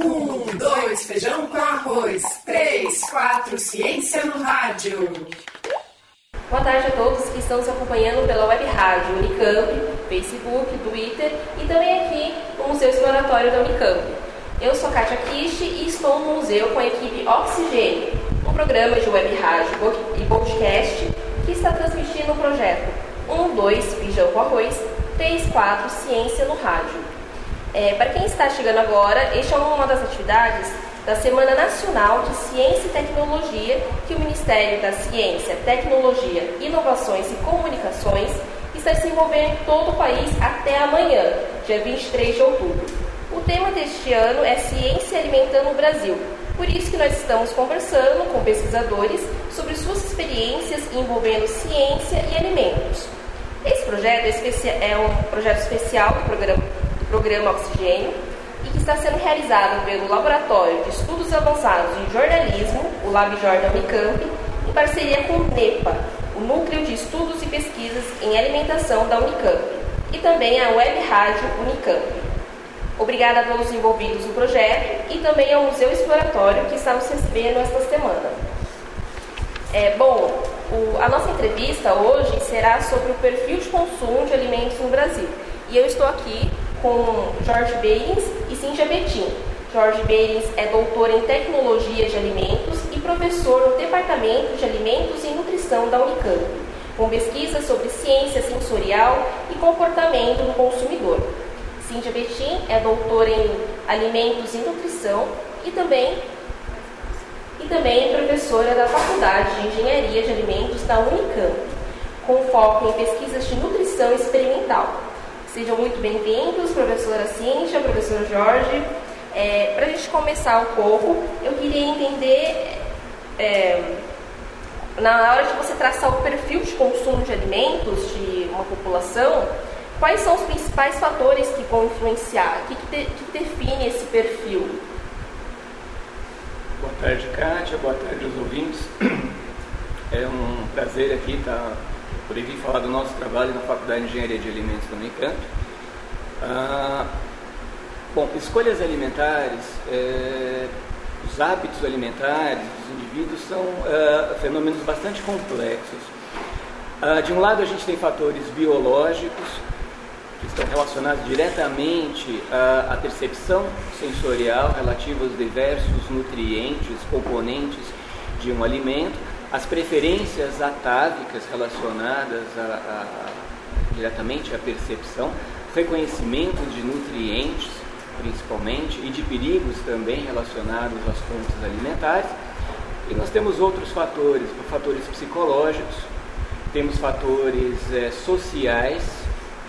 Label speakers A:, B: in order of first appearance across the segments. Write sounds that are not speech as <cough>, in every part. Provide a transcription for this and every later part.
A: Um, dois, feijão com arroz. Três, quatro, ciência no rádio.
B: Boa tarde a todos que estão nos acompanhando pela web rádio Unicamp, Facebook, Twitter e também aqui no Museu Exploratório da Unicamp. Eu sou Kátia Kish e estou no museu com a equipe Oxigênio, um programa de web rádio e podcast que está transmitindo o projeto 1, 2, Feijão com Arroz, 3, 4, Ciência no Rádio. É, para quem está chegando agora, esta é uma das atividades da Semana Nacional de Ciência e Tecnologia que o Ministério da Ciência, Tecnologia, Inovações e Comunicações está desenvolvendo em todo o país até amanhã, dia 23 de outubro. O tema deste ano é Ciência Alimentando o Brasil. Por isso que nós estamos conversando com pesquisadores sobre suas experiências envolvendo ciência e alimentos. Esse projeto é, é um projeto especial do programa programa Oxigênio, e que está sendo realizado pelo Laboratório de Estudos Avançados em Jornalismo, o LabJordan Unicamp, em parceria com o NEPA, o Núcleo de Estudos e Pesquisas em Alimentação da Unicamp, e também a Web Rádio Unicamp. Obrigada a todos os envolvidos no projeto e também ao Museu Exploratório que está nos recebendo esta semana. É, bom, o, a nossa entrevista hoje será sobre o perfil de consumo de alimentos no Brasil. E eu estou aqui com Jorge Beirins e Cíntia Betim. Jorge Beirins é doutor em Tecnologia de Alimentos e professor no Departamento de Alimentos e Nutrição da Unicamp, com pesquisas sobre ciência sensorial e comportamento do consumidor. Cíntia Betim é doutora em Alimentos e Nutrição e também e também professora da Faculdade de Engenharia de Alimentos da Unicamp, com foco em pesquisas de nutrição experimental. Sejam muito bem-vindos, professora Cíntia, professor Jorge. É, Para a gente começar um pouco, eu queria entender, é, na hora de você traçar o perfil de consumo de alimentos de uma população, quais são os principais fatores que vão influenciar? O que, que, de, que define esse perfil?
C: Boa tarde, Kátia. Boa tarde aos ouvintes. É um prazer aqui estar por vir falar do nosso trabalho na Faculdade de Engenharia de Alimentos da Unicamp. Ah, bom, escolhas alimentares, é, os hábitos alimentares dos indivíduos são é, fenômenos bastante complexos. Ah, de um lado, a gente tem fatores biológicos, que estão relacionados diretamente à, à percepção sensorial relativa aos diversos nutrientes, componentes de um alimento as preferências atávicas relacionadas a, a, diretamente à percepção, reconhecimento de nutrientes, principalmente, e de perigos também relacionados às fontes alimentares. E nós temos outros fatores, fatores psicológicos, temos fatores é, sociais,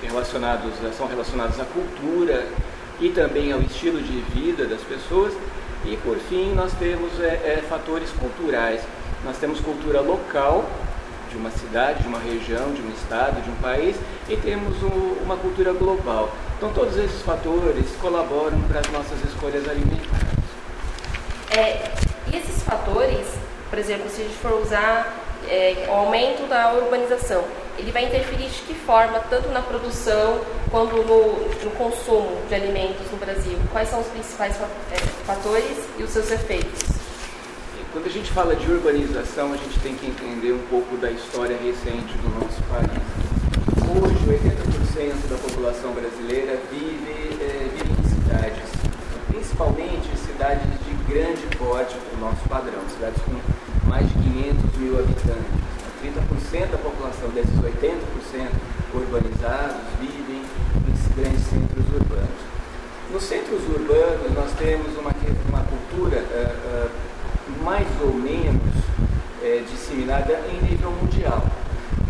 C: que relacionados, são relacionados à cultura e também ao estilo de vida das pessoas, e por fim nós temos é, é, fatores culturais nós temos cultura local de uma cidade, de uma região, de um estado, de um país e temos uma cultura global. Então todos esses fatores colaboram para as nossas escolhas alimentares.
B: É, e esses fatores, por exemplo, se a gente for usar é, o aumento da urbanização, ele vai interferir de que forma, tanto na produção quanto no, no consumo de alimentos no Brasil? Quais são os principais é, fatores e os seus efeitos?
C: Quando a gente fala de urbanização, a gente tem que entender um pouco da história recente do nosso país. Hoje, 80% da população brasileira vive, é, vive em cidades, principalmente cidades de grande porte para o nosso padrão, cidades com mais de 500 mil habitantes. 30% da população desses 80% urbanizados vivem em grandes centros urbanos. Nos centros urbanos, nós temos uma, uma cultura uh, uh, mais ou menos é, disseminada em nível mundial.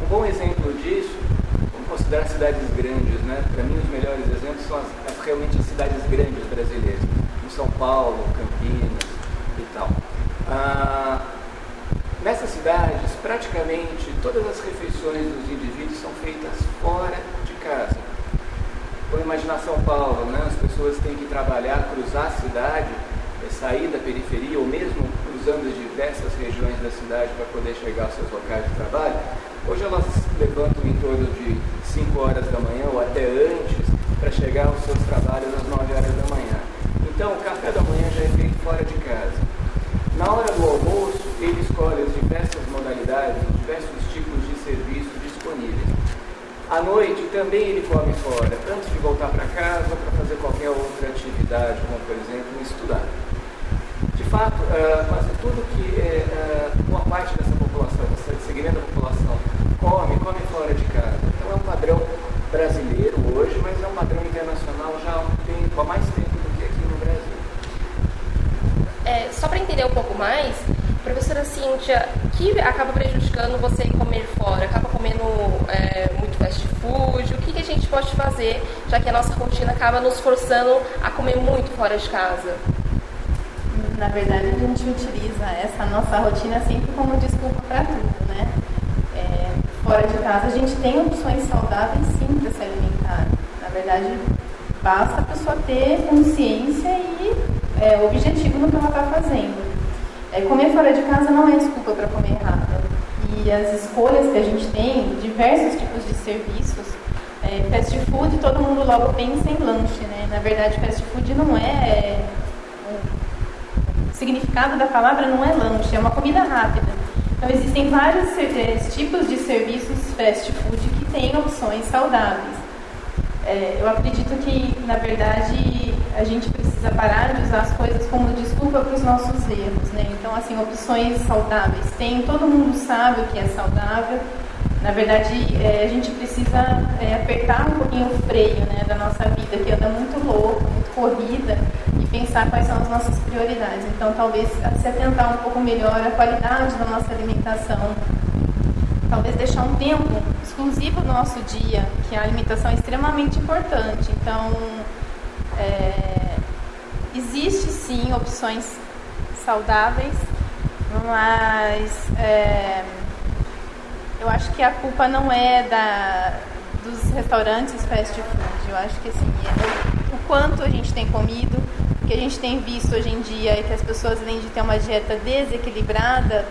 C: Um bom exemplo disso, vamos considerar cidades grandes, né? Para mim, os melhores exemplos são as, as, realmente as cidades grandes brasileiras, como São Paulo, Campinas e tal. Ah, nessas cidades, praticamente todas as refeições dos indivíduos são feitas fora de casa. Vamos imaginar São Paulo, né? as pessoas têm que trabalhar, cruzar a cidade, é, sair da periferia ou mesmo cruzando as diversas regiões da cidade para poder chegar aos seus locais de trabalho, hoje elas levantam em torno de 5 horas da manhã ou até antes para chegar aos seus trabalhos às 9 horas da manhã. Então, o café da manhã já é feito fora de casa. Na hora do almoço, ele escolhe as diversas modalidades, os diversos tipos de serviços disponíveis. À noite também ele come fora, antes de voltar para casa para fazer qualquer outra atividade, como por exemplo estudar. Fato, uh, quase tudo que uh, uma parte dessa população, desse segmento da população, come, come fora de casa. Então é um padrão brasileiro hoje, mas é um padrão internacional já há um tempo, há mais tempo do que aqui no Brasil.
B: É, só para entender um pouco mais, professora Cíntia, que acaba prejudicando você comer fora? Acaba comendo é, muito fast food? O que, que a gente pode fazer, já que a nossa rotina acaba nos forçando a comer muito fora de casa?
D: Na verdade, a gente utiliza essa nossa rotina sempre como desculpa para tudo, né? fora de casa, a gente tem opções saudáveis sim para se alimentar. Na verdade, basta a pessoa ter consciência e é, objetivo no que ela está fazendo. É, comer fora de casa não é desculpa para comer errado. E as escolhas que a gente tem, diversos tipos de serviços, é, fast food, todo mundo logo pensa em lanche, né? Na verdade, fast food não é, é significado da palavra não é lanche, é uma comida rápida. Então, existem vários eh, tipos de serviços fast food que têm opções saudáveis. É, eu acredito que, na verdade, a gente precisa parar de usar as coisas como desculpa para os nossos erros. Né? Então, assim, opções saudáveis. Tem, todo mundo sabe o que é saudável. Na verdade, é, a gente precisa é, apertar um pouquinho o freio né, da nossa vida, que anda muito louca, muito corrida pensar quais são as nossas prioridades. Então, talvez se atentar um pouco melhor à qualidade da nossa alimentação, talvez deixar um tempo exclusivo do nosso dia, que a alimentação é extremamente importante. Então, é, existe sim opções saudáveis, mas é, eu acho que a culpa não é da, dos restaurantes fast food. Eu acho que assim, é o, o quanto a gente tem comido, que a gente tem visto hoje em dia é que as pessoas, além de ter uma dieta desequilibrada,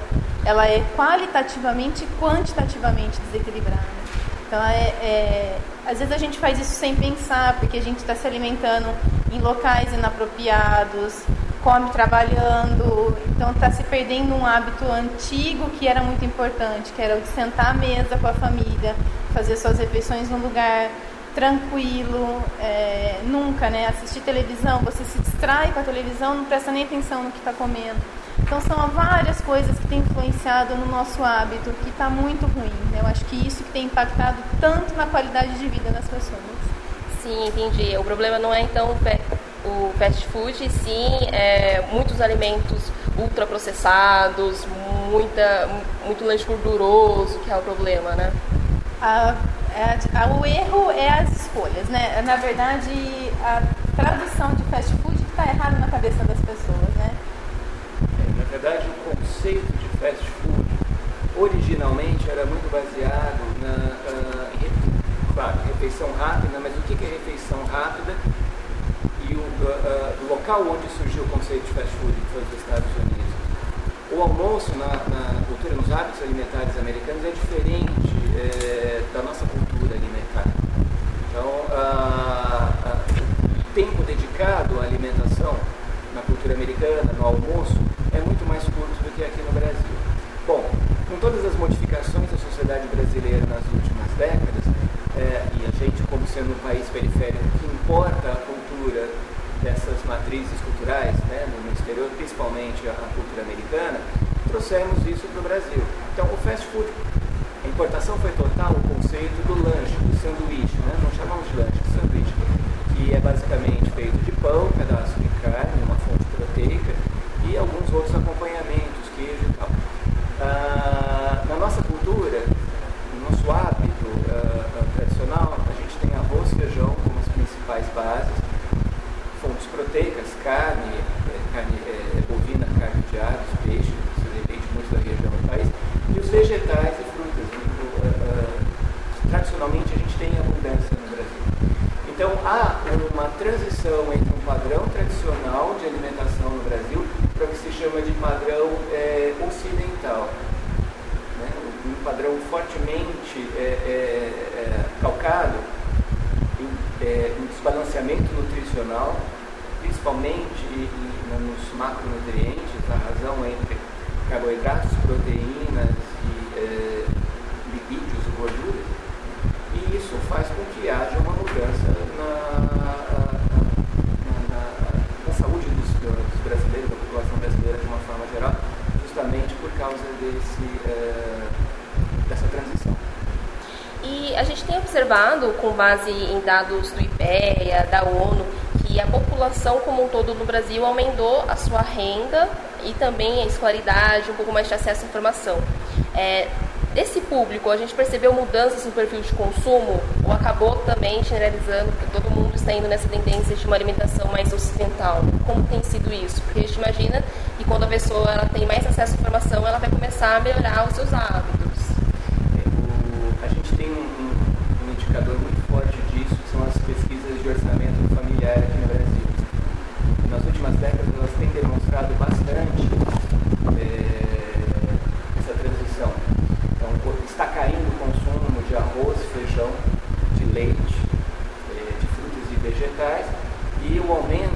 D: ela é qualitativamente e quantitativamente desequilibrada. Então, é, é, às vezes a gente faz isso sem pensar, porque a gente está se alimentando em locais inapropriados, come trabalhando, então está se perdendo um hábito antigo que era muito importante, que era o de sentar à mesa com a família, fazer suas refeições num lugar tranquilo, é, nunca, né? Assistir televisão, você se distrai com a televisão, não presta nem atenção no que está comendo. Então são várias coisas que têm influenciado no nosso hábito, que está muito ruim. Né? Eu acho que isso que tem impactado tanto na qualidade de vida das pessoas.
B: Sim, entendi. O problema não é então o fast food, sim é, muitos alimentos ultraprocessados, muita, muito lanche gorduroso, que é o problema, né?
D: A o erro é as escolhas, né? Na verdade, a tradução de fast food está errada na cabeça das pessoas, né?
C: É, na verdade, o conceito de fast food originalmente era muito baseado na uh, claro, refeição rápida, mas o que é refeição rápida? E o uh, uh, local onde surgiu o conceito de fast food, foi os Estados Unidos. O almoço na, na cultura, nos hábitos alimentares americanos é diferente é, da nossa cultura alimentar. Então, a, a, o tempo dedicado à alimentação na cultura americana, no almoço, é muito mais curto do que aqui no Brasil. Bom, com todas as modificações da sociedade brasileira nas últimas décadas, é, e a gente, como sendo um país periférico, que importa a cultura dessas matrizes culturais né, no exterior, principalmente a, cultura americana, trouxemos isso para o Brasil. Então, o fast food a importação foi total o conceito do lanche, do sanduíche, né? não chamamos de lanche, de sanduíche, que é basicamente feito de pão, pedaço de carne, uma fonte proteica e alguns outros acompanhamentos, queijo e tal. Ah, na nossa cultura, no nosso hábito ah, tradicional, a gente tem arroz e feijão como as principais bases, fontes proteicas, carne, eh, carne é, bovina, carne de aves, peixe, isso depende muito da região do país, e os vegetais e tradicionalmente a gente tem abundância no Brasil. Então há uma transição entre
B: com
C: base em dados do IPEA, da ONU, que a população como um todo no Brasil aumentou a sua renda e também a escolaridade, um pouco mais de acesso à informação. É, desse público, a gente percebeu mudanças no perfil de consumo ou acabou também generalizando, que todo mundo está indo nessa tendência de uma alimentação mais ocidental? Como tem sido isso? Porque a gente imagina que quando a pessoa ela tem mais acesso à informação, ela vai começar a melhorar os seus hábitos momento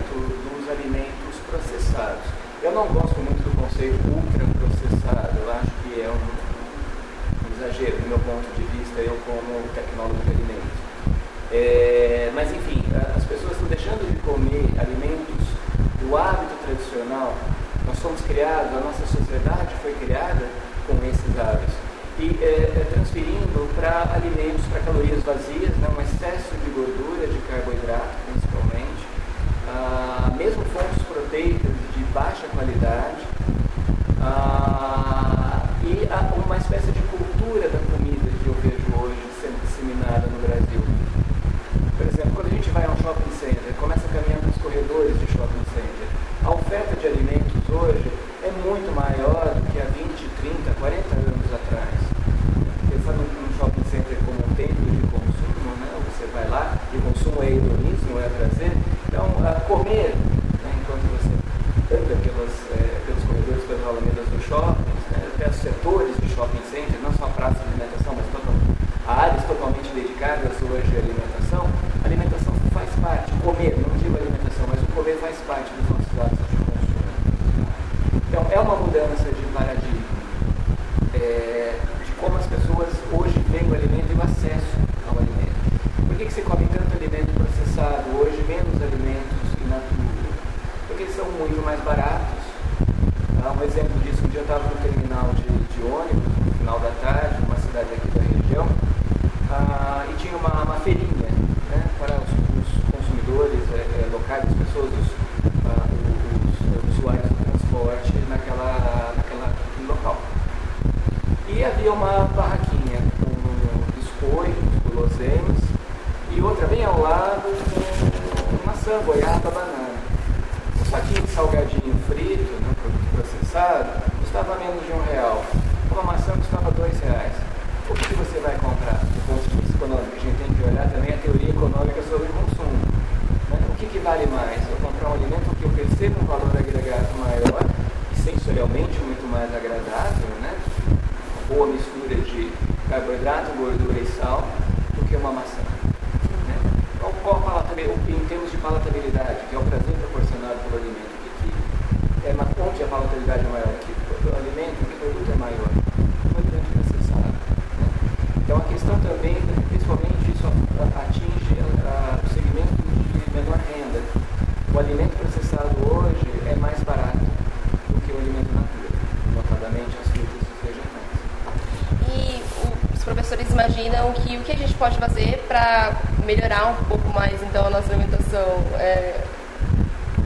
C: pode fazer para melhorar um pouco mais então a nossa alimentação? É,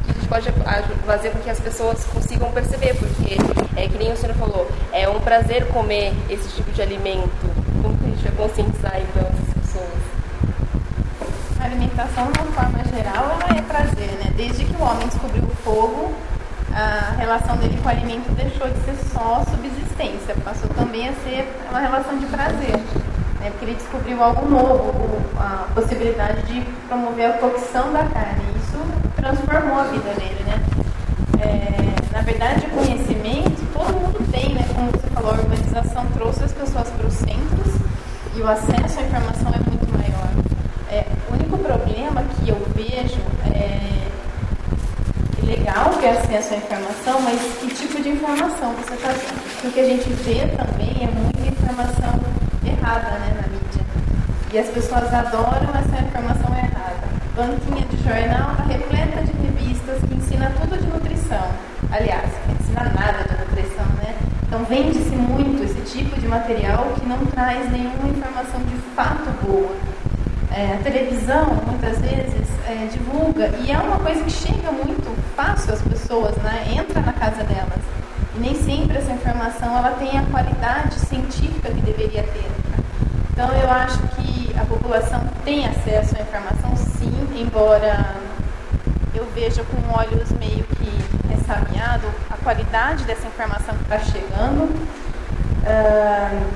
C: que a gente pode fazer com que as pessoas consigam perceber, porque é que nem o senhor falou, é um prazer comer esse tipo de alimento. Como que a gente vai conscientizar então essas pessoas?
D: A alimentação, de uma forma geral, ela é prazer, né? Desde que o homem descobriu o fogo, a relação dele com o alimento deixou de ser só subsistência, passou também a ser uma relação de prazer porque ele descobriu algo novo, a possibilidade de promover a cocção da carne. Isso transformou a vida dele, né? É, na verdade, o conhecimento todo mundo tem, né? Como você falou, a urbanização trouxe as pessoas para os centros e o acesso à informação é muito maior. É, o único problema que eu vejo é, é legal ter acesso à informação, mas que tipo de informação você está? Porque a gente vê também é muita informação errada né, na mídia. E as pessoas adoram essa informação errada. Banquinha de jornal está repleta de revistas que ensina tudo de nutrição. Aliás, não ensina nada de nutrição, né? Então vende-se muito esse tipo de material que não traz nenhuma informação de fato boa. É, a televisão, muitas vezes, é, divulga, e é uma coisa que chega muito fácil às pessoas, né? entra na casa delas. E nem sempre essa informação ela tem a qualidade científica que deveria ter. Então, eu acho que a população tem acesso à informação, sim, embora eu veja com olhos meio que ressabiado a qualidade dessa informação que está chegando. Uh,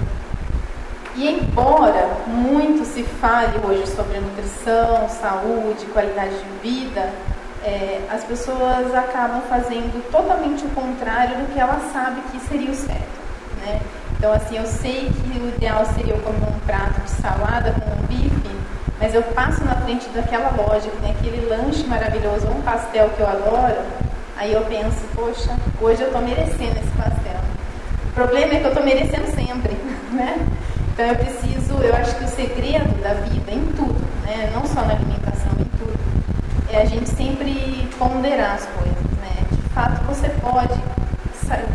D: e embora muito se fale hoje sobre nutrição, saúde, qualidade de vida, é, as pessoas acabam fazendo totalmente o contrário do que elas sabem que seria o certo. Então, assim, eu sei que o ideal seria eu comer um prato de salada com um bife, mas eu passo na frente daquela loja que tem aquele lanche maravilhoso, um pastel que eu adoro, aí eu penso, poxa, hoje eu estou merecendo esse pastel. O problema é que eu estou merecendo sempre, <laughs> né? Então eu preciso, eu acho que o segredo da vida em tudo, né, não só na alimentação, em tudo, é a gente sempre ponderar as coisas. Né? De fato, você pode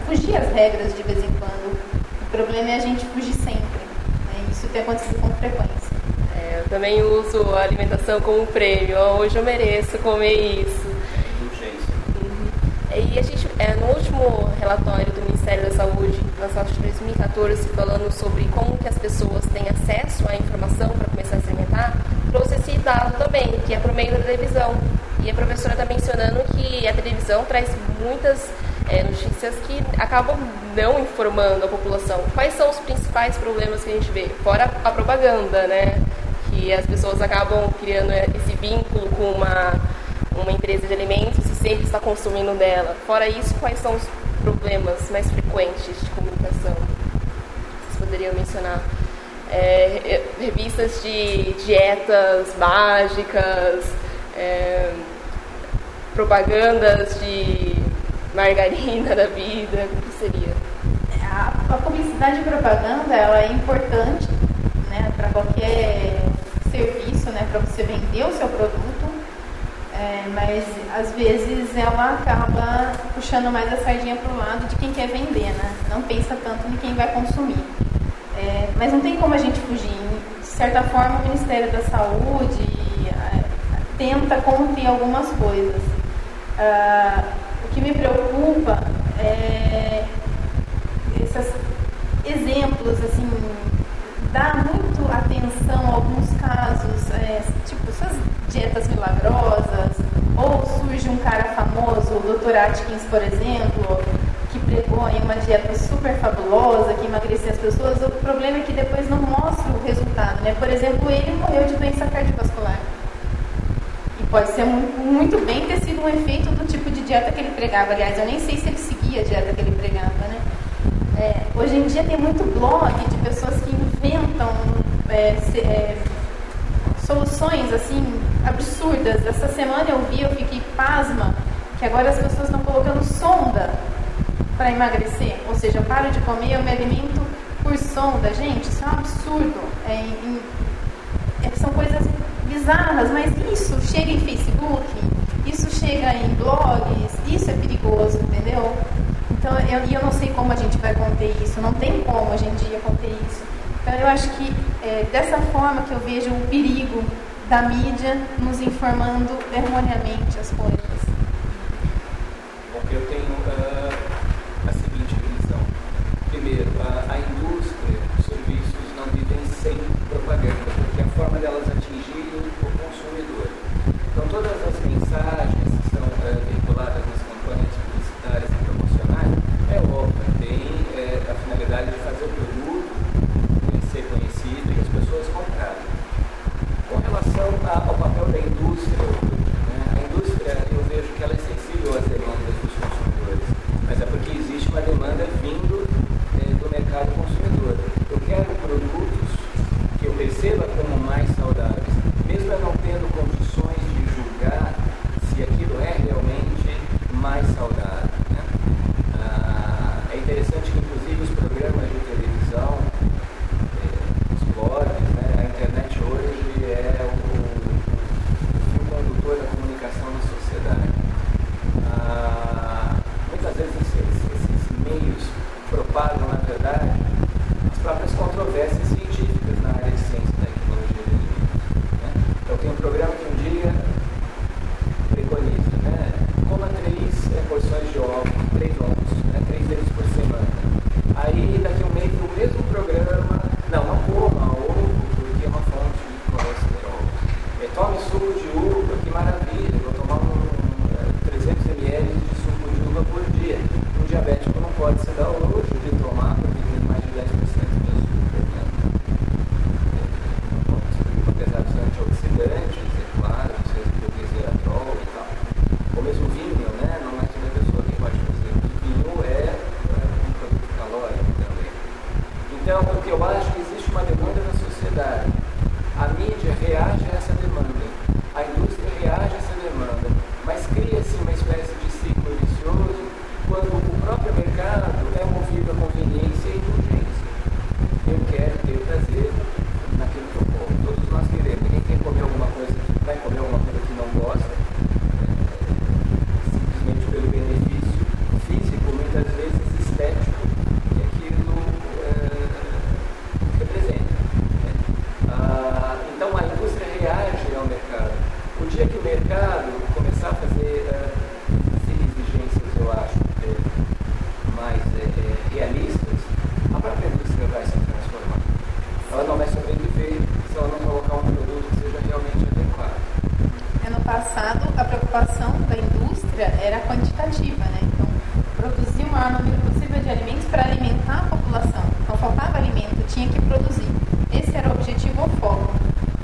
D: fugir as regras de vez em quando. O problema é a gente fugir sempre. Né? Isso tem acontecido com frequência.
B: É, eu também uso a alimentação como prêmio. Hoje eu mereço comer isso. Uhum. E a gente, é, no último relatório do Ministério da Saúde, lançado de 2014, falando sobre como que as pessoas têm acesso à informação para começar a se alimentar, trouxe esse dado também, que é por meio da televisão. E a professora está mencionando que a televisão traz muitas é, notícias que acabam não informando a população. Quais são os principais problemas que a gente vê? Fora a propaganda, né? Que as pessoas acabam criando esse vínculo com uma, uma empresa de alimentos e sempre está consumindo dela. Fora isso, quais são os problemas mais frequentes de comunicação? Vocês poderiam mencionar é, revistas de dietas mágicas, é, propagandas de margarina da vida, o que seria?
D: A, a publicidade e propaganda ela é importante né, para qualquer serviço, né, para você vender o seu produto é, mas às vezes ela acaba puxando mais a sardinha para o lado de quem quer vender, né? Não pensa tanto em quem vai consumir. É, mas não tem como a gente fugir. De certa forma, o Ministério da Saúde é, tenta conter algumas coisas. O que me preocupa é esses exemplos, assim, dá muito atenção a alguns casos, é, tipo essas dietas milagrosas, ou surge um cara famoso, o Dr. Atkins, por exemplo, que pregou em uma dieta super fabulosa, que emagrecia as pessoas, o problema é que depois não mostra o resultado, né? Por exemplo, ele morreu de doença cardiovascular. E pode ser muito bem ter sido um efeito do tipo de dieta que ele pregava. Aliás, eu nem sei se ele seguia a dieta que ele pregava, né? É, hoje em dia tem muito blog de pessoas que inventam é, se, é, soluções assim absurdas. Essa semana eu vi, eu fiquei pasma, que agora as pessoas estão colocando sonda para emagrecer. Ou seja, eu paro de comer, eu me alimento por sonda. Gente, isso é um absurdo. É, em, é, são coisas bizarras, mas isso chega em Facebook, isso chega em blogs, isso é perigoso, entendeu? Então, eu, eu não sei como a gente vai conter isso, não tem como hoje em dia conter isso. Então, eu acho que é dessa forma que eu vejo o perigo da mídia nos informando erroneamente as coisas.
C: that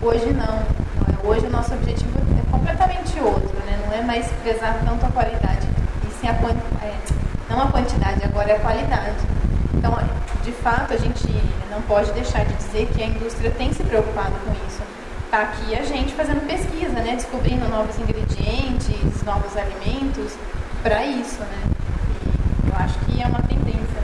C: Hoje não.
D: Hoje o nosso objetivo é completamente outro, né? Não é mais prezar tanto a qualidade, e sim a é, não a quantidade, agora é a qualidade. Então, de fato, a gente não pode deixar de dizer que a indústria tem se preocupado com isso. Está aqui a gente fazendo pesquisa, né? descobrindo novos ingredientes, novos alimentos para isso. Né? E eu acho que é uma tendência.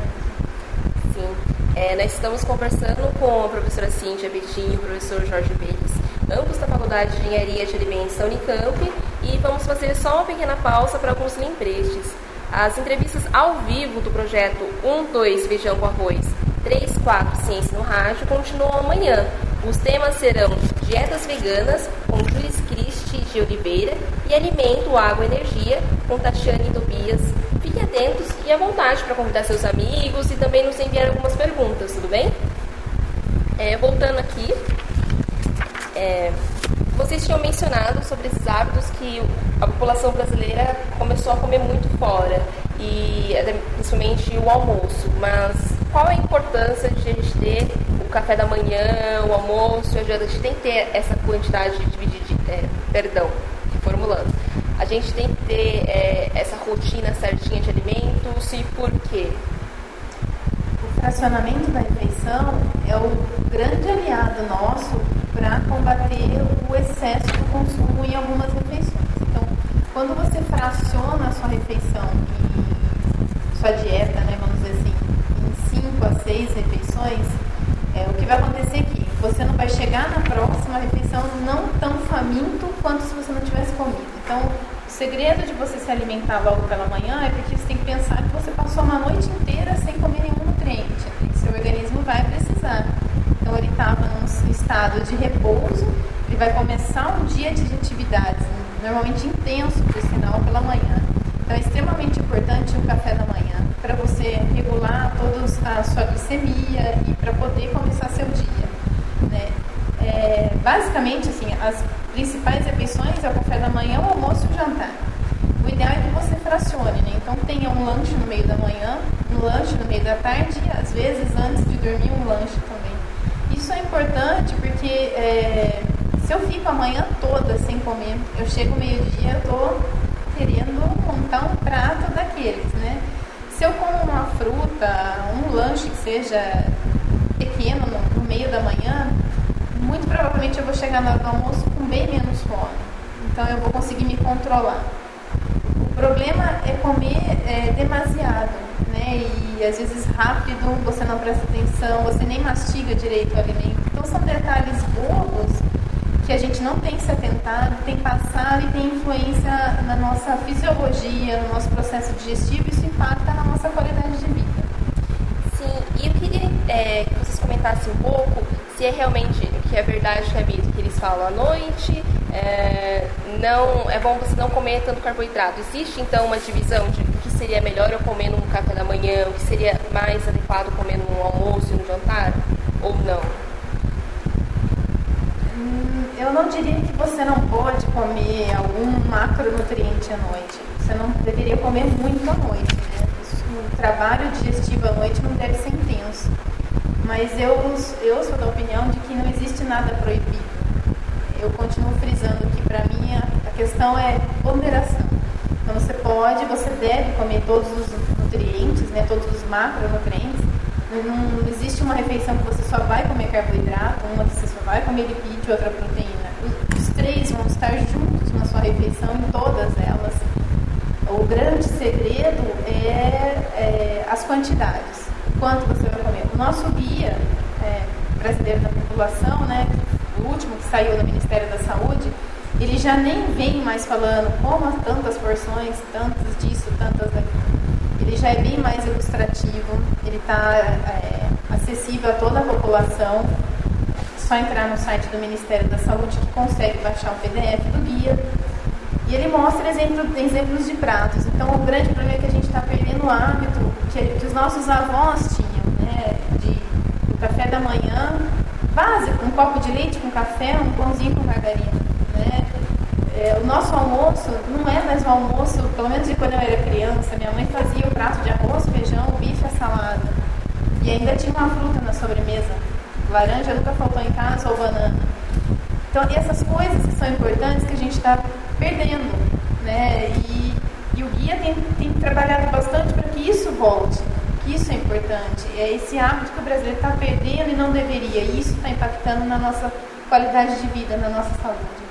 B: Sim. É, nós estamos conversando com a professora Cíntia Betinho e o professor Jorge Beires, ambos da Faculdade de Engenharia de Alimentos da Unicamp, e vamos fazer só uma pequena pausa para alguns lembretes. As entrevistas ao vivo do projeto 1, 2 Feijão com Arroz, 3, 4 Ciência no Rádio continuam amanhã. Os temas serão Dietas Veganas, com Jules Cristi de Oliveira, e Alimento, Água e Energia, com Tatiane Tobias. Fiquem atentos e à vontade para convidar seus amigos e também nos enviar algumas perguntas, tudo bem? É, voltando aqui, é, vocês tinham mencionado sobre esses hábitos que a população brasileira começou a comer muito fora, e até principalmente o almoço. Mas qual a importância de a gente ter o café da manhã, o almoço, a gente tem que ter essa quantidade de, é, perdão, formulando. A gente tem que ter é, essa rotina certinha de alimentos e por quê?
D: O fracionamento da refeição é o grande aliado nosso para combater o excesso do consumo em algumas refeições. Então, quando você fraciona a sua refeição e sua dieta, né, vamos dizer assim, em 5 a 6 refeições, é, o que vai acontecer é que você não vai chegar na próxima refeição não tão faminto quanto se você não tivesse comido. Então, o segredo de você se alimentar logo pela manhã é porque você tem que pensar que você passou uma noite inteira sem comer nenhum nutriente. E seu organismo vai precisar. Então, ele estava num de repouso, ele vai começar um dia de atividades, normalmente intenso, por sinal, pela manhã. Então, é extremamente importante o café da manhã para você regular toda a sua glicemia e para poder começar seu dia. Né? É, basicamente, assim, as principais refeições é o café da manhã, o almoço e o jantar. O ideal é que você fracione, né? Então tenha um lanche no meio da manhã, um lanche no meio da tarde e às vezes antes de dormir um lanche também. Isso é importante porque é, se eu fico a manhã toda sem comer, eu chego meio-dia, eu tô querendo montar um prato daqueles, né? Se eu como uma fruta, um lanche que seja pequeno no, no meio da manhã, muito provavelmente eu vou chegar na hora do almoço com bem menos fome. Então eu vou conseguir me controlar. problema é comer é, demasiado, né? E às vezes rápido, você não presta atenção, você nem mastiga direito o alimento. São detalhes bobos que a gente não tem se atentado, tem passado e tem influência na nossa fisiologia, no nosso processo digestivo, isso impacta na nossa qualidade de vida.
B: Sim, e eu queria é, que vocês comentassem um pouco se é realmente que é verdade que é mito que eles falam à noite, é, não é bom você não comer tanto carboidrato. Existe então uma divisão de o que seria melhor eu comer no café da manhã, o que seria mais adequado comer no almoço e no jantar, ou não?
D: Eu não diria que você não pode comer algum macronutriente à noite. Você não deveria comer muito à noite. Né? O trabalho digestivo à noite não deve ser intenso. Mas eu, eu sou da opinião de que não existe nada proibido. Eu continuo frisando que para mim a, a questão é ponderação. Então você pode, você deve comer todos os nutrientes, né, todos os macronutrientes. Não, não existe uma refeição que você só vai comer carboidrato, uma que você só vai comer lipídio, outra proteína. Vão estar juntos na sua refeição, em todas elas. O grande segredo é, é as quantidades quanto você vai comer. O nosso guia é, brasileiro da população, né, o último que saiu do Ministério da Saúde, ele já nem vem mais falando como tantas porções, tantas disso, tantas daquilo. Ele já é bem mais ilustrativo, ele está é, acessível a toda a população. Só entrar no site do Ministério da Saúde que consegue baixar o PDF do guia. E ele mostra exemplo, exemplos de pratos. Então, o grande problema é que a gente está perdendo o hábito que, que, os nossos avós tinham, né? De, do café da manhã, básico, um copo de leite com café, um pãozinho com margarina. Né? É, o nosso almoço não é mais o almoço, pelo menos de quando eu era criança, minha mãe fazia o prato de arroz, feijão, bife e salada. E ainda tinha uma fruta na sobremesa. Laranja nunca faltou em casa ou banana. Então, essas coisas que são importantes que a gente está perdendo, né? E, e o guia tem, tem trabalhado bastante para que isso volte, que isso é importante. É esse hábito que o brasileiro está perdendo e não deveria. E isso está impactando na nossa qualidade de vida, na nossa saúde.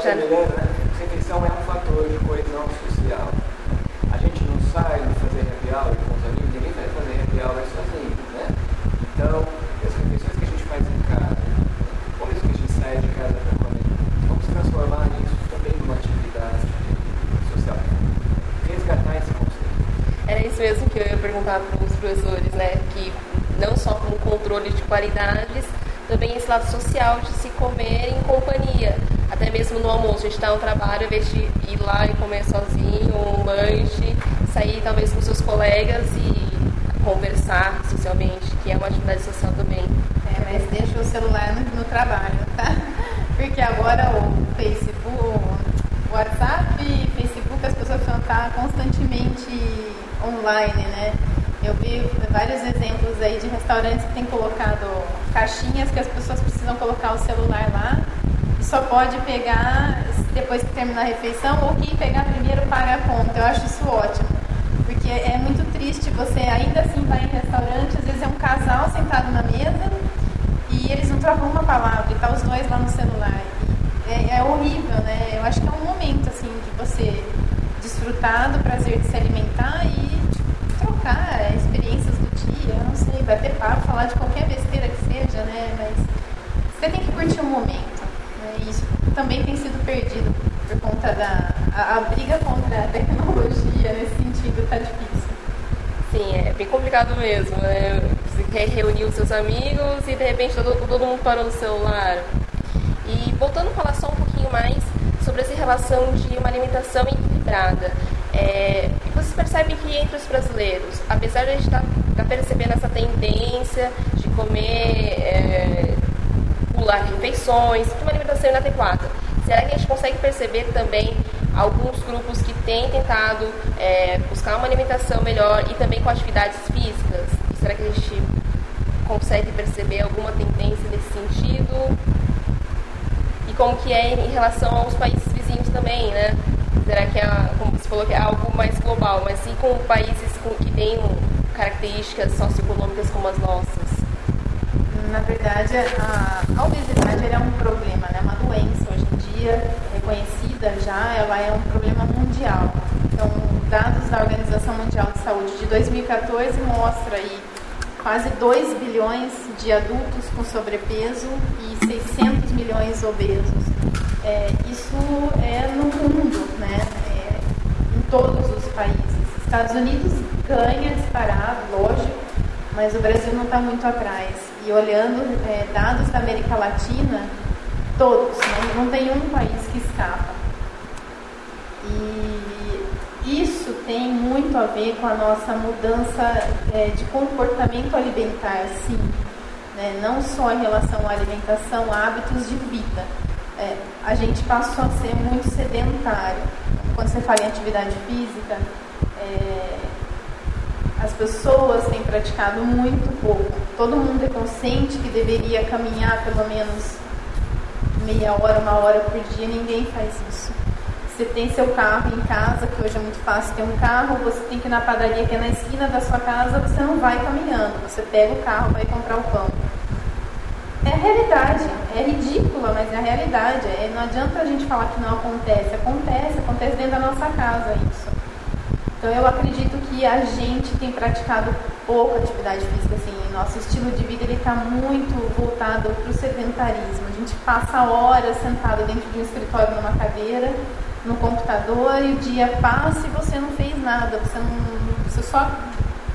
B: Já.
C: terminando, né? Refeição é um fator de coesão social. A gente não sai de fazer happy hour com os amigos, ninguém vai fazer happy hour sozinho, né? Então, as refeições que a gente faz em casa, como isso que a gente sai de casa para comer, vamos transformar isso também numa atividade social. Resgatar esse conceito.
B: Era isso mesmo que eu ia perguntar para os professores, né? Que não só como controle de qualidades, também esse lado social de se comer em companhia. Até mesmo no almoço, a gente está no trabalho, ao invés de ir lá e comer sozinho, um lanche, sair talvez com seus colegas e conversar socialmente, que é uma atividade social também.
D: É, mas deixa o celular no, no trabalho, tá? <laughs> Porque agora o Facebook, o WhatsApp e Facebook, as pessoas precisam estar constantemente online, né? Eu vi vários exemplos aí de restaurantes que têm colocado caixinhas que as pessoas precisam colocar o celular lá só pode pegar depois que terminar a refeição ou quem pegar primeiro paga a conta. Eu acho isso ótimo. Porque é muito triste você ainda assim vai em restaurante, às vezes é um casal sentado na mesa e eles não trocam uma palavra, e tá os dois lá no celular. É, é horrível, né? Eu acho que é um momento assim de você desfrutar do prazer de se alimentar e trocar é, experiências do dia, eu não sei, bater papo, falar de qualquer besteira que seja, né? Mas você tem que curtir o momento. Também tem sido perdido por conta da a, a briga contra a tecnologia nesse sentido tá difícil.
B: Sim, é bem complicado mesmo, né? Você quer reunir os seus amigos e de repente todo, todo mundo parou no celular. E voltando a falar só um pouquinho mais sobre essa relação de uma alimentação equilibrada. É, vocês percebem que entre os brasileiros, apesar de a gente estar tá, percebendo essa tendência de comer, é, pular refeições, uma alimentação inadequada, será que a gente consegue perceber também alguns grupos que têm tentado é, buscar uma alimentação melhor e também com atividades físicas? Será que a gente consegue perceber alguma tendência nesse sentido? E como que é em relação aos países vizinhos também, né? Será que é, como você falou, que é algo mais global, mas sim com países com, que têm características socioeconômicas como as nossas?
D: Na verdade, a, a obesidade é um problema, dia reconhecida já, ela é um problema mundial. Então, dados da Organização Mundial de Saúde de 2014 mostra aí quase 2 bilhões de adultos com sobrepeso e 600 milhões obesos. É, isso é no mundo, né? É, em todos os países. Estados Unidos ganha disparado, lógico, mas o Brasil não está muito atrás. E olhando é, dados da América Latina, todos, né? não tem um país que escapa. E isso tem muito a ver com a nossa mudança é, de comportamento alimentar, sim. Né? Não só em relação à alimentação, hábitos de vida. É, a gente passou a ser muito sedentário. Quando você fala em atividade física, é, as pessoas têm praticado muito pouco. Todo mundo é consciente que deveria caminhar pelo menos meia hora, uma hora por dia, ninguém faz isso. Você tem seu carro em casa, que hoje é muito fácil ter um carro, você tem que ir na padaria que é na esquina da sua casa, você não vai caminhando, você pega o carro, vai comprar o pão. É realidade. É ridícula, mas é a realidade. É, não adianta a gente falar que não acontece. Acontece, acontece dentro da nossa casa isso. Então eu acredito que a gente tem praticado pouca atividade física, assim, nosso estilo de vida ele está muito voltado para o sedentarismo. A gente passa horas sentado dentro de um escritório numa cadeira, no computador e o dia passa e você não fez nada, você não, você só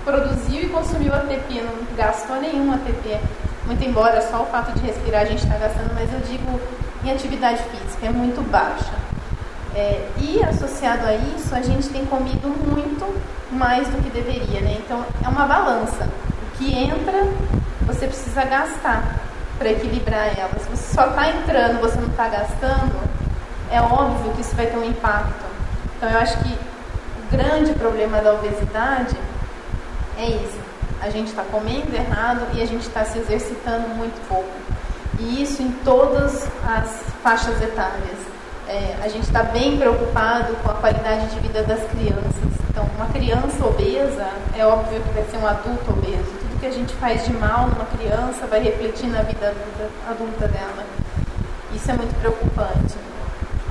D: produziu e consumiu ATP, não gastou nenhum ATP. Muito embora só o fato de respirar a gente está gastando, mas eu digo em atividade física, é muito baixa. É, e associado a isso, a gente tem comido muito mais do que deveria, né? Então é uma balança. O que entra, você precisa gastar para equilibrar ela. Se você só está entrando, você não está gastando, é óbvio que isso vai ter um impacto. Então eu acho que o grande problema da obesidade é isso. A gente está comendo errado e a gente está se exercitando muito pouco. E isso em todas as faixas etárias. É, a gente está bem preocupado com a qualidade de vida das crianças. Então, uma criança obesa, é óbvio que vai ser um adulto obeso. Tudo que a gente faz de mal numa criança vai refletir na vida adulta, adulta dela. Isso é muito preocupante.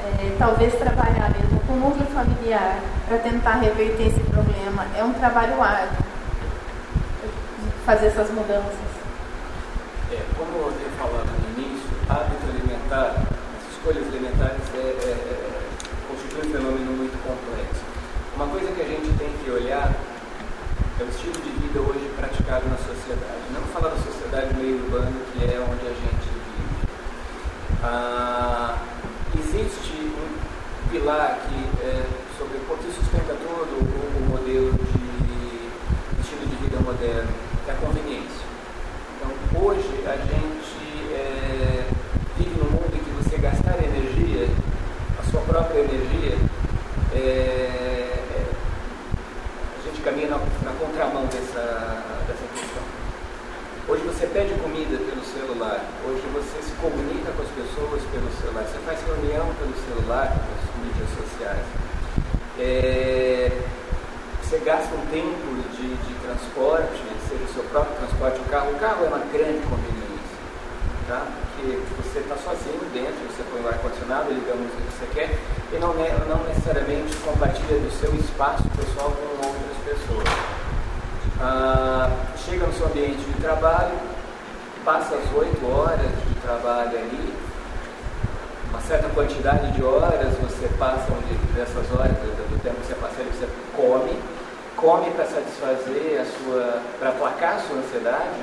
D: É, talvez trabalhar mesmo com o núcleo familiar para tentar reverter esse problema é um trabalho árduo fazer essas mudanças?
C: É, como eu tenho falado no início, hábito alimentar, as escolhas alimentares é, é, é, constitui um fenômeno muito complexo. Uma coisa que a gente tem que olhar é o estilo de vida hoje praticado na sociedade. Não falar da sociedade meio urbana, que é onde a gente vive. Ah, existe um pilar que, é, sobre o que sustenta todo o, o modelo de estilo de vida moderno é a conveniência. Então, hoje a gente é, vive num mundo em que você gastar energia, a sua própria energia, é, é, a gente caminha na, na contramão dessa, dessa questão. Hoje você pede comida pelo celular, hoje você se comunica com as pessoas pelo celular, você faz reunião pelo celular, pelas mídias sociais. É, você gasta um tempo de, de transporte, seja o seu próprio transporte, o carro. O carro é uma grande conveniência, tá? porque você está sozinho dentro, você põe o ar-condicionado, liga a música que você quer, e não, é, não necessariamente compartilha do seu espaço pessoal com outras pessoas. Ah, chega no seu ambiente de trabalho, passa as oito horas de trabalho ali, uma certa quantidade de horas você passa dessas horas, do tempo que você passa ali, você come, come para satisfazer a sua, para aplacar a sua ansiedade,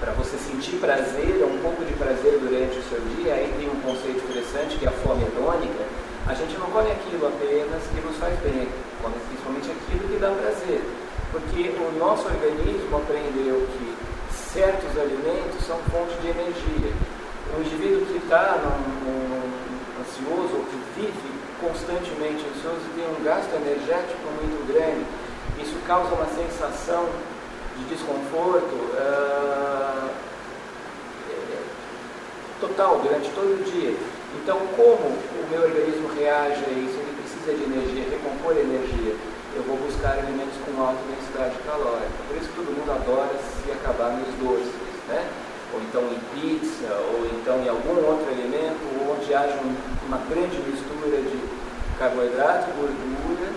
C: para você sentir prazer, um pouco de prazer durante o seu dia, aí tem um conceito interessante que é a fome hedônica. A gente não come aquilo apenas que nos faz bem, come principalmente aquilo que dá prazer. Porque o nosso organismo aprendeu que certos alimentos são fonte de energia. O indivíduo que está ansioso ou que vive constantemente ansioso tem um gasto energético muito grande. Isso causa uma sensação de desconforto uh, total durante todo o dia. Então, como o meu organismo reage a isso? Ele precisa de energia, recompor energia. Eu vou buscar alimentos com alta densidade calórica. Por isso que todo mundo adora se acabar nos doces, né? ou então em pizza, ou então em algum outro alimento, onde haja uma grande mistura de carboidrato, gordura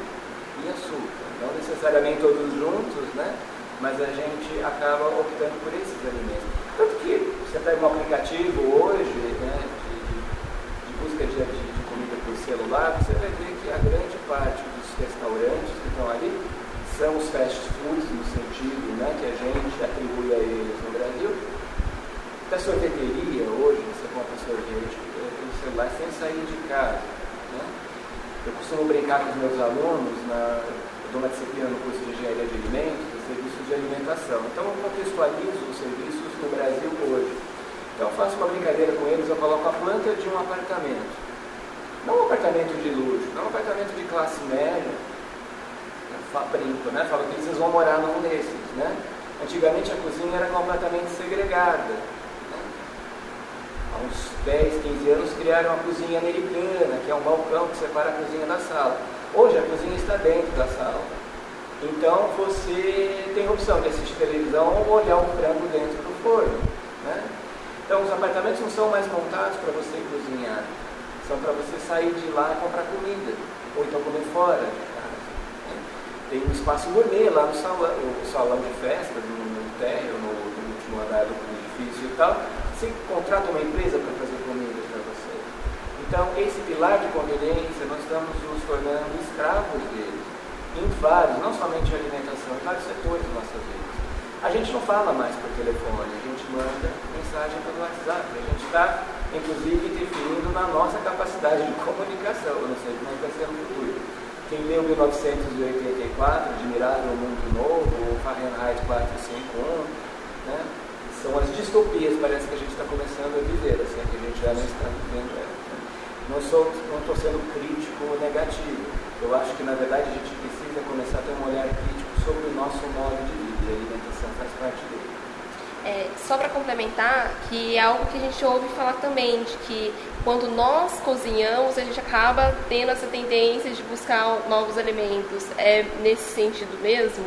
C: e açúcar. Não necessariamente todos juntos, né? mas a gente acaba optando por esses alimentos. Tanto que você pega um aplicativo hoje né, de, de, busca de, de, comida por celular, você vai ver que a grande parte dos restaurantes que estão ali são os fast foods, no sentido né, que a gente atribui a eles no Brasil. Da sorveteria, hoje, você compra sorvete pelo celular sem sair de casa. Eu costumo brincar com os meus alunos, na, eu dou uma disciplina no curso de engenharia de alimentos, de serviços de alimentação. Então eu contextualizo os serviços no Brasil hoje. Então eu faço uma brincadeira com eles, eu coloco a planta de um apartamento. Não um apartamento de luxo, não um apartamento de classe média. Brinco, né? Falo que eles vão morar num desses, né? Antigamente a cozinha era completamente segregada há uns 10, 15 anos, criaram a cozinha americana, que é um balcão que separa a cozinha da sala. Hoje a cozinha está dentro da sala. Então você tem a opção de assistir televisão ou olhar um frango dentro do forno. Né? Então os apartamentos não são mais montados para você cozinhar, são para você sair de lá e comprar comida, ou então comer fora de casa. Né? Tem um espaço gourmet lá no salão, salão de festas, no, no térreo, no, no último andar do edifício e tal. Você contrata uma empresa para fazer comida para você. Então, esse pilar de conveniência, nós estamos nos tornando escravos dele, em vários, não somente em alimentação, em vários setores da nossa vida. A gente não fala mais por telefone, a gente manda mensagem pelo WhatsApp, a gente está, inclusive, interferindo na nossa capacidade de comunicação. Eu não sei como é que vai ser no futuro. Quem leu 1984, Admirável Mundo Novo, ou Fahrenheit 451, né? São as distopias, parece que a gente está começando a viver, assim, que a gente já não está vivendo. Né? Não estou sendo crítico ou negativo. Eu acho que, na verdade, a gente precisa começar a ter um olhar crítico sobre o nosso modo de vida e a alimentação faz parte dele.
B: É, só para complementar, que é algo que a gente ouve falar também, de que quando nós cozinhamos, a gente acaba tendo essa tendência de buscar novos alimentos. É nesse sentido mesmo?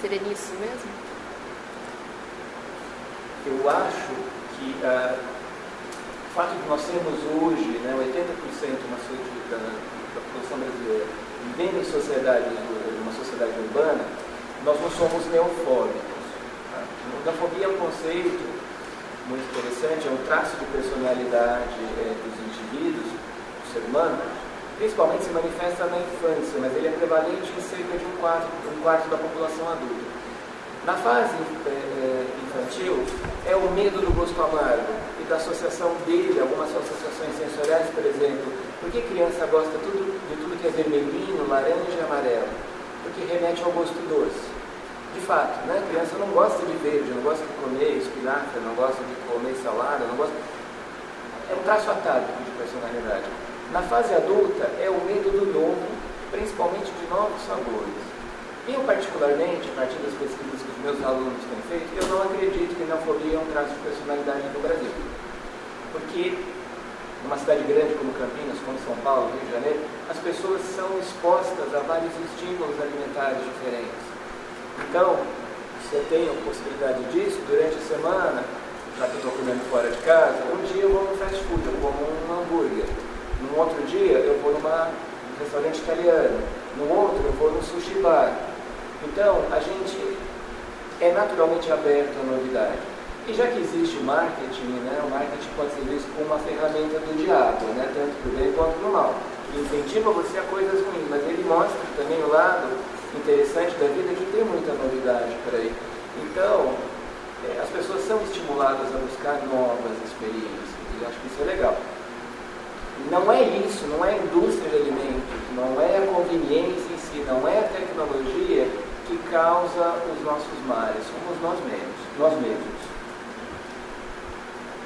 B: Seria nisso mesmo?
C: Eu acho que uh, o fato de nós termos hoje né, 80% da, da população brasileira vivendo em sociedade, uma sociedade urbana, nós não somos neofóbicos. Tá? Neofobia é um conceito muito interessante, é um traço de personalidade é, dos indivíduos, do ser humano, principalmente se manifesta na infância, mas ele é prevalente em cerca de um quarto, um quarto da população adulta. Na fase é, infantil, é o medo do gosto amargo e da associação dele, algumas associações sensoriais, por exemplo. Por que criança gosta tudo, de tudo que é vermelhinho, laranja e amarelo? Porque remete ao gosto doce de fato, né? A criança não gosta de verde, não gosta de comer espinafre, não gosta de comer salada, não gosta. É um traço atávico de personalidade. Na fase adulta é o medo do novo, principalmente de novos sabores. Eu, particularmente, a partir das pesquisas que os meus alunos têm feito, eu não acredito que neofobia é um traço de personalidade no Brasil. Porque numa cidade grande como Campinas, como São Paulo, Rio de Janeiro, as pessoas são expostas a vários estímulos alimentares diferentes então, se eu tenho possibilidade disso, durante a semana, já que eu estou comendo fora de casa, um dia eu vou no fast food, eu como um hambúrguer. No outro dia eu vou numa, num restaurante italiano. No outro eu vou no sushi bar. Então, a gente é naturalmente aberto à novidade. E já que existe marketing, né, o marketing pode ser visto como uma ferramenta do diabo, né, tanto para o bem quanto para o mal. Ele incentiva você a coisas ruins, mas ele mostra também o lado interessante da vida que tem muita novidade por aí. Então, é, as pessoas são estimuladas a buscar novas experiências, e acho que isso é legal. Não é isso, não é a indústria de alimentos, não é a conveniência em si, não é a tecnologia que causa os nossos males, somos nós mesmos. Nós mesmos.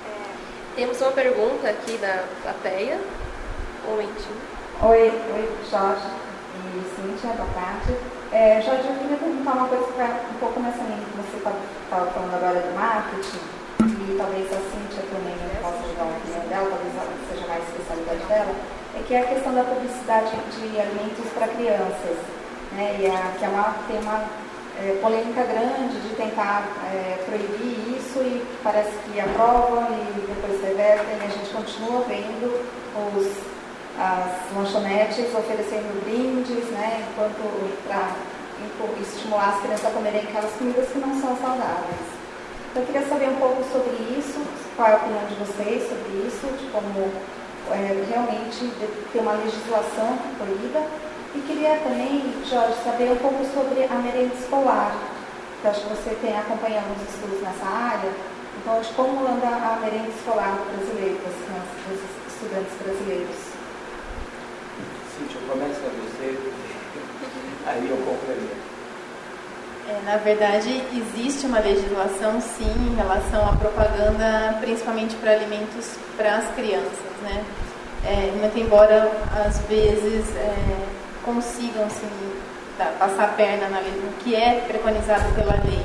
B: É, temos uma pergunta aqui da plateia. Um momentinho.
E: Oi, oi Jorge e Cíntia, boa tarde. É, Jorge, eu queria perguntar uma coisa que vai um pouco nessa linha que você estava tá, falando agora do marketing, e talvez a Cíntia também possa dar uma opinião dela, talvez seja mais especialidade dela, é que é a questão da publicidade de alimentos para crianças, né, e a, que é uma, tem uma é, polêmica grande de tentar é, proibir isso e parece que aprovam e depois revertem e a gente continua vendo os as lanchonetes oferecendo brindes, né, enquanto para estimular as crianças a comerem aquelas comidas que não são saudáveis. Então, eu queria saber um pouco sobre isso, qual é a opinião de vocês sobre isso, de como é, realmente ter uma legislação que proíba. E queria também, Jorge, saber um pouco sobre a merenda escolar, que acho que você tem acompanhado os estudos nessa área. Então, de como anda a merenda escolar brasileira, dos estudantes brasileiros.
C: Cíntia, começa você, <laughs> aí eu complemento.
D: É, na verdade, existe uma legislação, sim, em relação à propaganda, principalmente para alimentos para as crianças, né? É, muito embora, às vezes, é, consigam, assim, passar a perna na lei, no que é preconizado pela lei.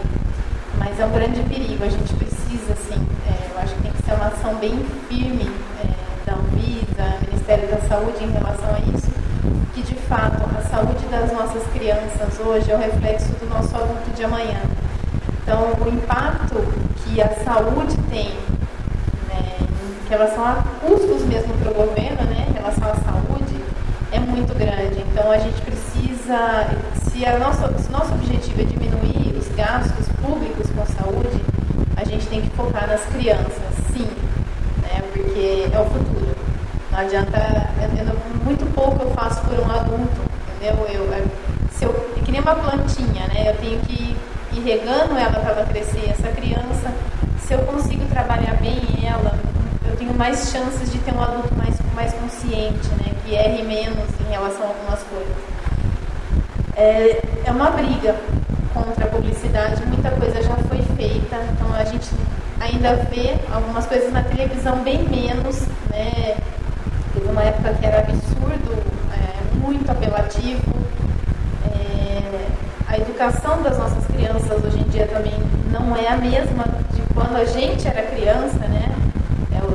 D: Mas é um grande perigo, a gente precisa, assim, é, eu acho que tem que ser uma ação bem firme é, da Anvisa, Ministério da Saúde em relação a isso, que de fato a saúde das nossas crianças hoje é o reflexo do nosso adulto de amanhã. Então, o impacto que a saúde tem né, em relação a custos mesmo para o governo, né, em relação é muito grande. Então, a gente precisa, se, a o nosso objetivo é diminuir os gastos públicos com saúde, a gente tem que focar nas crianças, sim, né, porque é o futuro. Não adianta, eu, muito pouco eu faço por um adulto, entendeu? Eu, eu, se eu, é que nem uma plantinha, né? Eu tenho que ir regando ela para ela crescer. Essa criança, se eu consigo trabalhar bem ela, eu tenho mais chances de ter um adulto mais, mais consciente, né? Que erre menos em relação a algumas coisas. É, é uma briga contra a publicidade, muita coisa já foi feita, então a gente ainda vê algumas coisas na televisão bem menos, né? Teve uma época que era absurdo, é, muito apelativo. É, a educação das nossas crianças hoje em dia também não é a mesma de quando a gente era criança, né? Eu,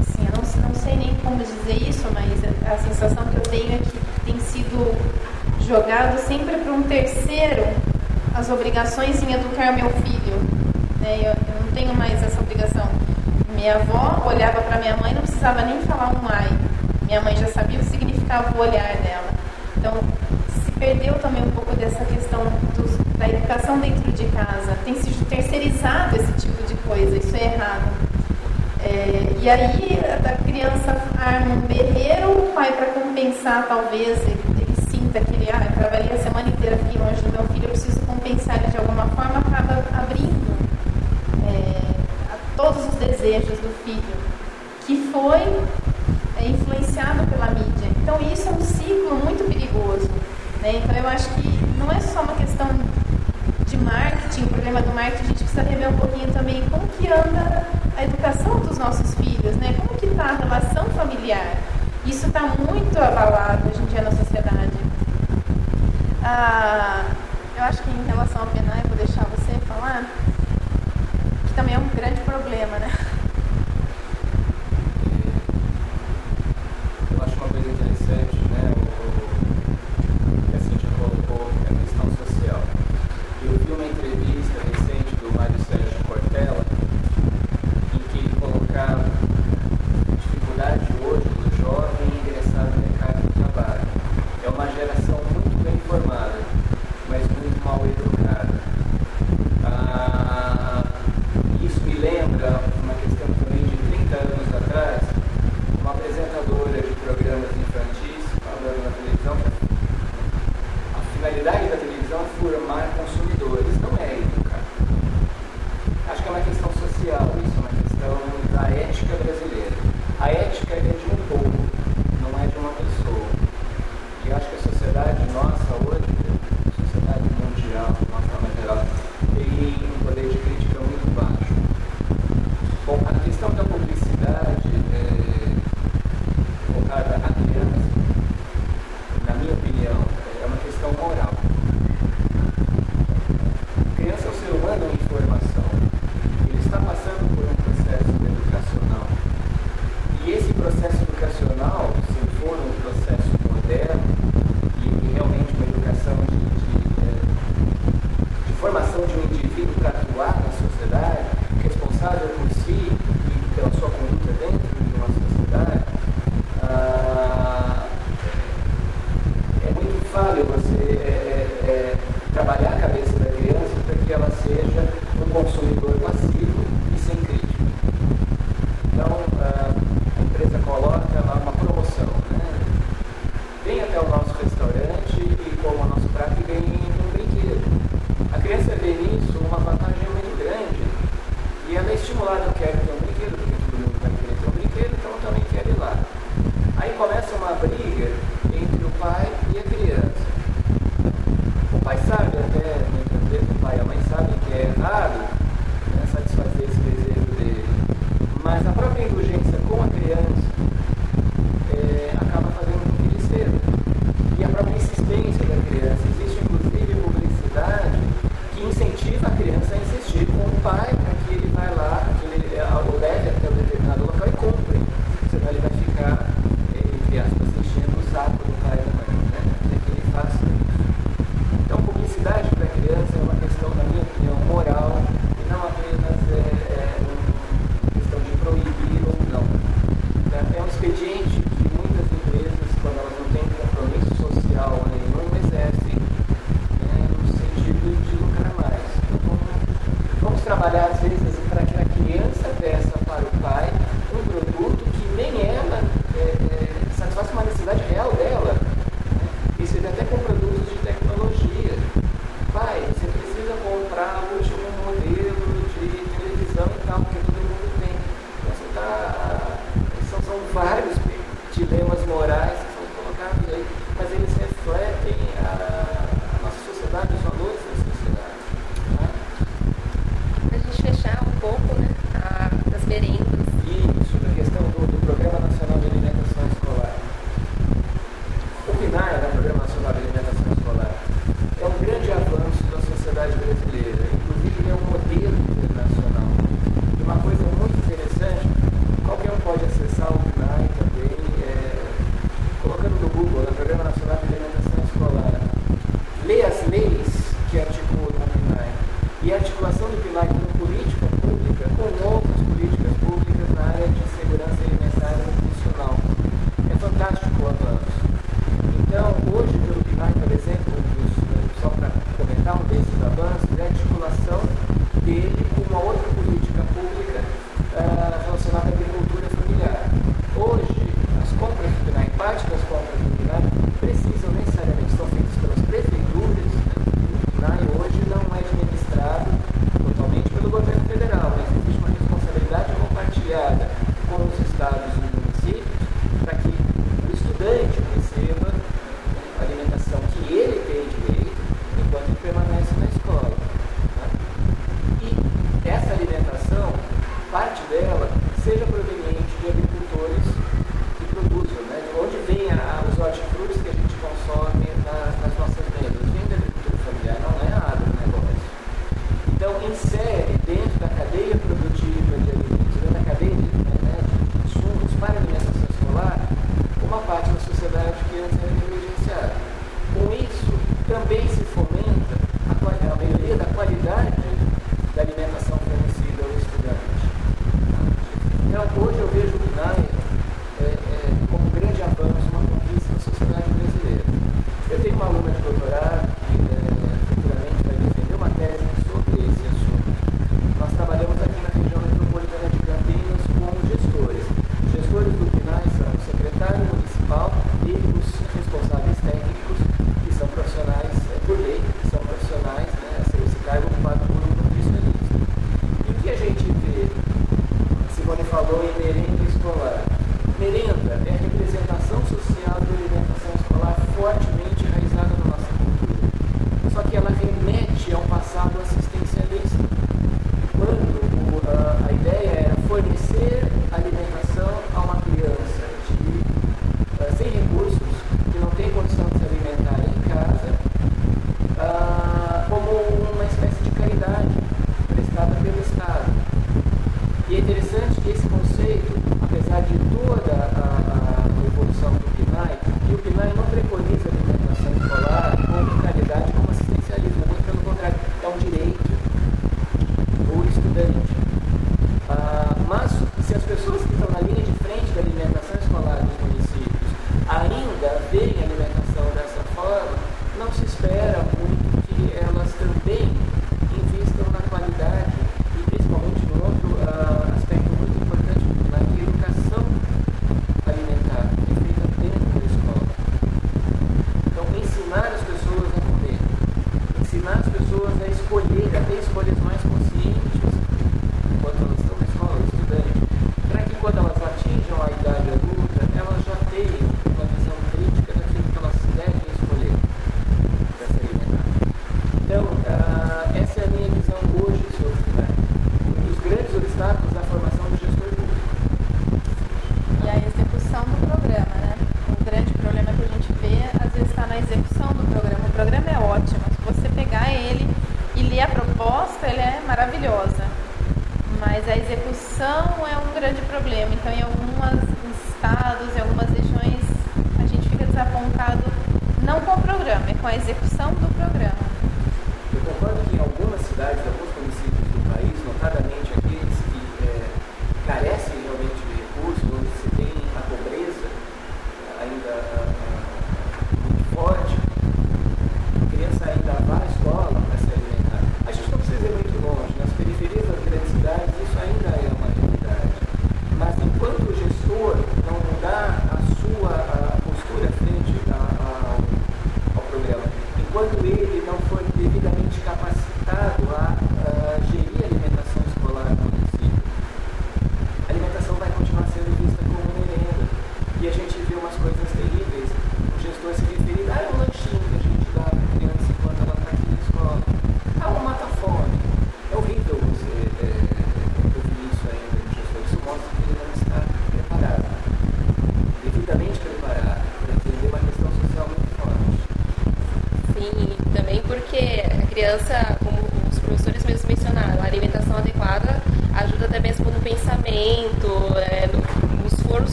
D: assim, eu não, não sei nem como dizer isso, mas a sensação que eu tenho é que tem sido jogado sempre para um terceiro as obrigações em educar meu filho. Né? Eu, eu não tenho mais essa obrigação minha avó olhava para minha mãe não precisava nem falar um ai. Minha mãe já sabia o que significava o olhar dela. Então, se perdeu também um pouco dessa questão da educação dentro de casa. Tem se terceirizado esse tipo de coisa, isso é errado. É, e aí a criança arma um berreiro, o pai para compensar talvez, ele, ele, sinta que ele, ah, eu trabalhei a semana inteira aqui longe do meu filho, eu preciso compensar ele de alguma forma, acaba abrindo todos os desejos do filho, que foi é, influenciado pela mídia. Então isso é um ciclo muito perigoso. Né? Então eu acho que não é só uma questão de marketing, o problema do marketing, a gente precisa rever um pouquinho também como que anda a educação dos nossos filhos, né? como que está a relação familiar. Isso está muito abalado hoje em dia na sociedade. Ah, eu acho que em relação ao penal, eu vou deixar você falar também é um grande problema, né?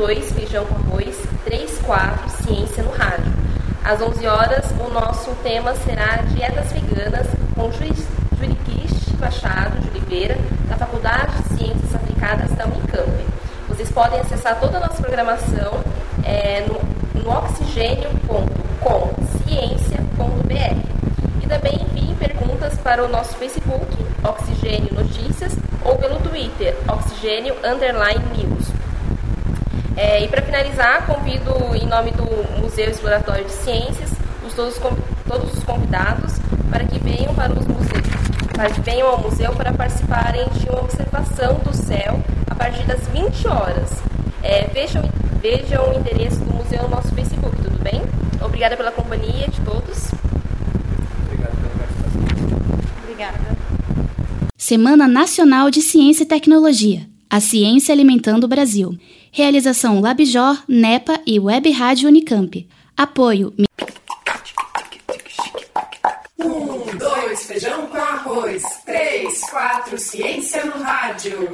B: 2, Feijão com Arroz, 3, 4, Ciência no Rádio. Às 11 horas, o nosso tema será Dietas Veganas com Juriquiste Machado de Oliveira, da Faculdade de Ciências Aplicadas da Unicamp. Vocês podem acessar toda a nossa programação é, no, no oxigênio.com.ciência.br e também enviem perguntas para o nosso Facebook, Oxigênio Notícias, ou pelo Twitter, Oxigênio Underline News. É, e para finalizar, convido em nome do Museu Exploratório de Ciências os todos, todos os convidados para que venham para os museus, para que venham ao museu para participarem de uma observação do céu a partir das 20 horas. É, vejam, vejam o endereço do museu no nosso Facebook, tudo bem? Obrigada pela companhia de todos.
F: Obrigado pela participação.
D: Obrigada.
G: Semana Nacional de Ciência e Tecnologia. A Ciência Alimentando o Brasil. Realização Labjor, NEPA e Web Rádio Unicamp. Apoio
A: Um, dois, feijão com arroz. Três, quatro, ciência no rádio.